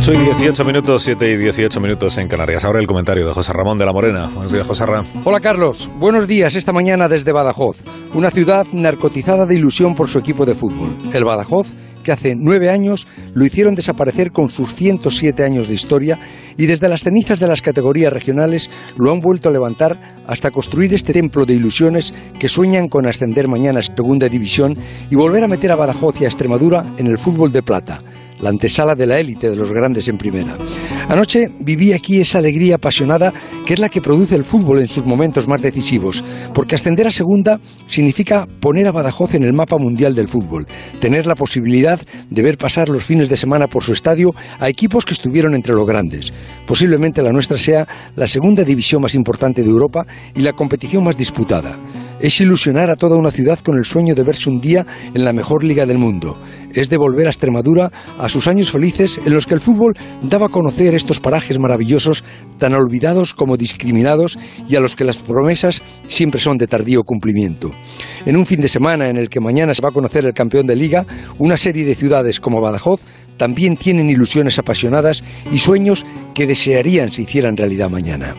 8 y 18 minutos, 7 y 18 minutos en Canarias. Ahora el comentario de José Ramón de la Morena. Buenos días, José Ramón. Hola, Carlos. Buenos días esta mañana desde Badajoz, una ciudad narcotizada de ilusión por su equipo de fútbol. El Badajoz, que hace nueve años lo hicieron desaparecer con sus 107 años de historia y desde las cenizas de las categorías regionales lo han vuelto a levantar hasta construir este templo de ilusiones que sueñan con ascender mañana a Segunda División y volver a meter a Badajoz y a Extremadura en el fútbol de plata la antesala de la élite de los grandes en primera. Anoche viví aquí esa alegría apasionada que es la que produce el fútbol en sus momentos más decisivos, porque ascender a segunda significa poner a Badajoz en el mapa mundial del fútbol, tener la posibilidad de ver pasar los fines de semana por su estadio a equipos que estuvieron entre los grandes. Posiblemente la nuestra sea la segunda división más importante de Europa y la competición más disputada. Es ilusionar a toda una ciudad con el sueño de verse un día en la mejor liga del mundo. Es devolver a Extremadura a sus años felices en los que el fútbol daba a conocer estos parajes maravillosos, tan olvidados como discriminados y a los que las promesas siempre son de tardío cumplimiento. En un fin de semana en el que mañana se va a conocer el campeón de liga, una serie de ciudades como Badajoz también tienen ilusiones apasionadas y sueños que desearían se hicieran realidad mañana.